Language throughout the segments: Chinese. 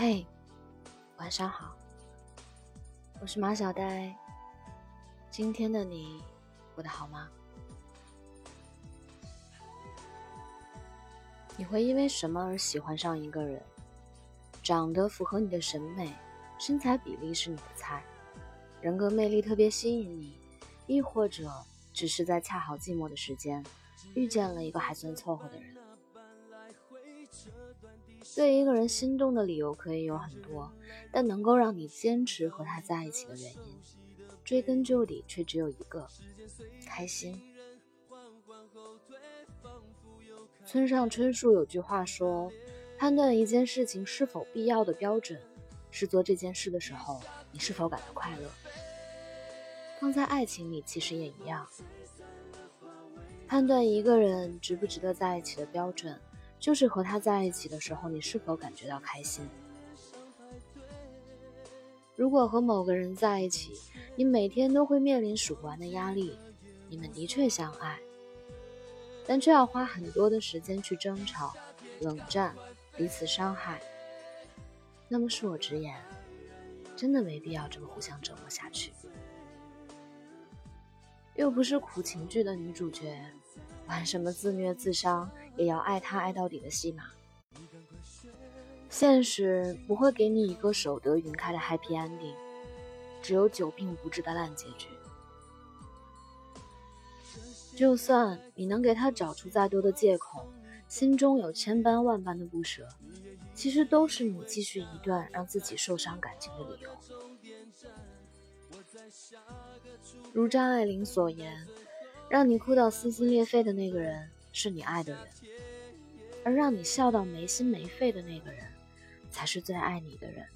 嘿，晚上好，我是马小呆。今天的你过得好吗？你会因为什么而喜欢上一个人？长得符合你的审美，身材比例是你的菜，人格魅力特别吸引你，亦或者只是在恰好寂寞的时间遇见了一个还算凑合的人？对一个人心动的理由可以有很多，但能够让你坚持和他在一起的原因，追根究底却只有一个：开心。村上春树有句话说：“判断一件事情是否必要的标准，是做这件事的时候你是否感到快乐。”放在爱情里其实也一样，判断一个人值不值得在一起的标准。就是和他在一起的时候，你是否感觉到开心？如果和某个人在一起，你每天都会面临数不完的压力，你们的确相爱，但却要花很多的时间去争吵、冷战、彼此伤害，那么恕我直言，真的没必要这么互相折磨下去。又不是苦情剧的女主角。玩什么自虐自伤也要爱他爱到底的戏码？现实不会给你一个守得云开的 happy ending，只有久病不治的烂结局。就算你能给他找出再多的借口，心中有千般万般的不舍，其实都是你继续一段让自己受伤感情的理由。如张爱玲所言。让你哭到撕心裂肺的那个人是你爱的人，而让你笑到没心没肺的那个人，才是最爱你的人。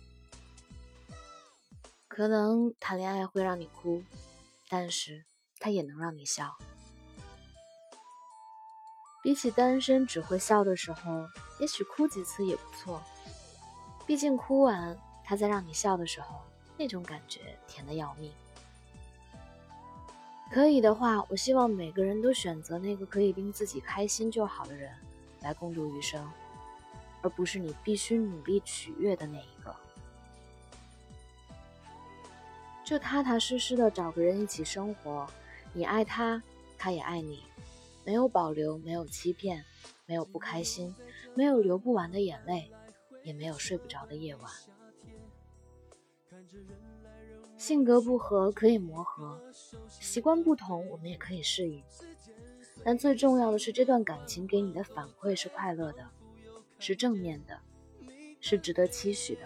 可能谈恋爱会让你哭，但是他也能让你笑。比起单身只会笑的时候，也许哭几次也不错。毕竟哭完，他在让你笑的时候，那种感觉甜的要命。可以的话，我希望每个人都选择那个可以令自己开心就好的人来共度余生，而不是你必须努力取悦的那一个。就踏踏实实的找个人一起生活，你爱他，他也爱你，没有保留，没有欺骗，没有不开心，没有流不完的眼泪，也没有睡不着的夜晚。性格不合可以磨合，习惯不同我们也可以适应，但最重要的是这段感情给你的反馈是快乐的，是正面的，是值得期许的。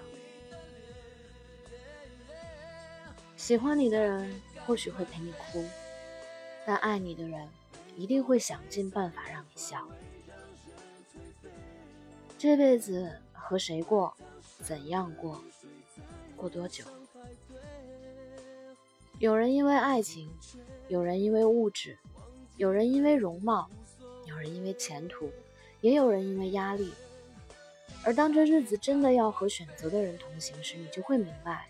喜欢你的人或许会陪你哭，但爱你的人一定会想尽办法让你笑。这辈子和谁过，怎样过，过多久？有人因为爱情，有人因为物质，有人因为容貌，有人因为前途，也有人因为压力。而当这日子真的要和选择的人同行时，你就会明白，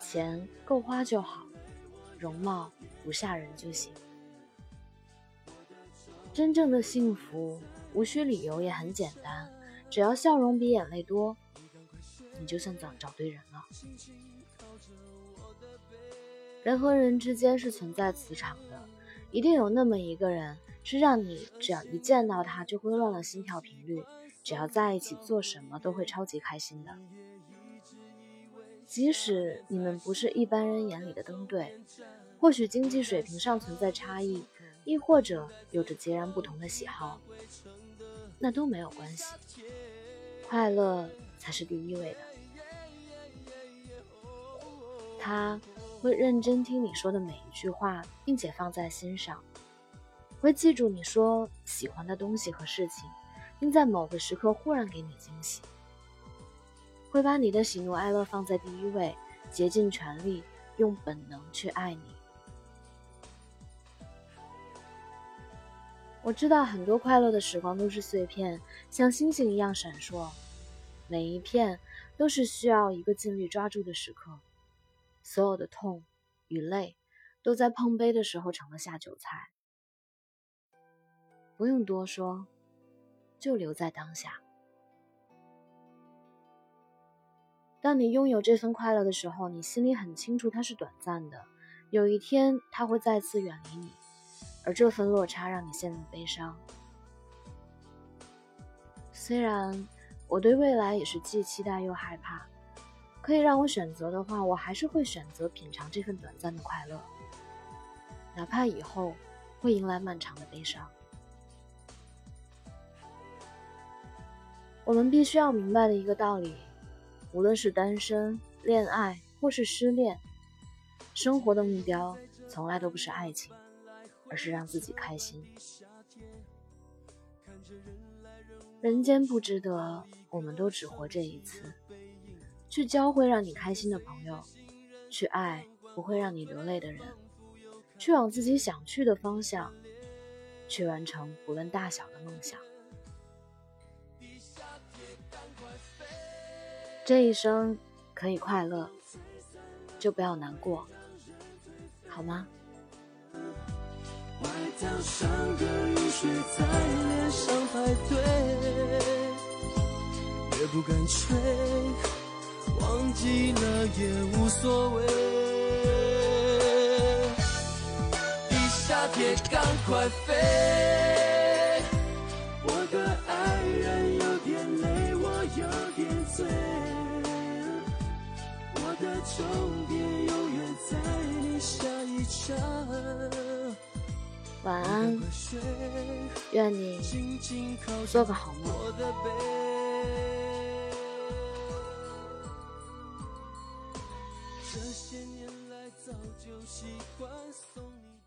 钱够花就好，容貌不吓人就行。真正的幸福无需理由，也很简单，只要笑容比眼泪多，你就算找找对人了。人和人之间是存在磁场的，一定有那么一个人，是让你只要一见到他就会乱了心跳频率，只要在一起做什么都会超级开心的。即使你们不是一般人眼里的登对，或许经济水平上存在差异，亦或者有着截然不同的喜好，那都没有关系，快乐才是第一位的。他。会认真听你说的每一句话，并且放在心上；会记住你说喜欢的东西和事情，并在某个时刻忽然给你惊喜；会把你的喜怒哀乐放在第一位，竭尽全力用本能去爱你。我知道很多快乐的时光都是碎片，像星星一样闪烁，每一片都是需要一个尽力抓住的时刻。所有的痛与泪，都在碰杯的时候成了下酒菜。不用多说，就留在当下。当你拥有这份快乐的时候，你心里很清楚它是短暂的，有一天它会再次远离你，而这份落差让你陷入悲伤。虽然我对未来也是既期待又害怕，可以让我选择的话，我还是会选择品尝这份短暂的快乐，哪怕以后会迎来漫长的悲伤。我们必须要明白的一个道理。无论是单身、恋爱或是失恋，生活的目标从来都不是爱情，而是让自己开心。人间不值得，我们都只活这一次。去交会让你开心的朋友，去爱不会让你流泪的人，去往自己想去的方向，去完成不论大小的梦想。这一生可以快乐，就不要难过，好吗？外套上的雨水在脸上排队，也不敢吹，忘记了也无所谓。地下铁赶快飞，我的爱人有点累，我有点醉。我的终点永远在你下一站。晚安，愿你做个好梦。些年来早就习惯送你。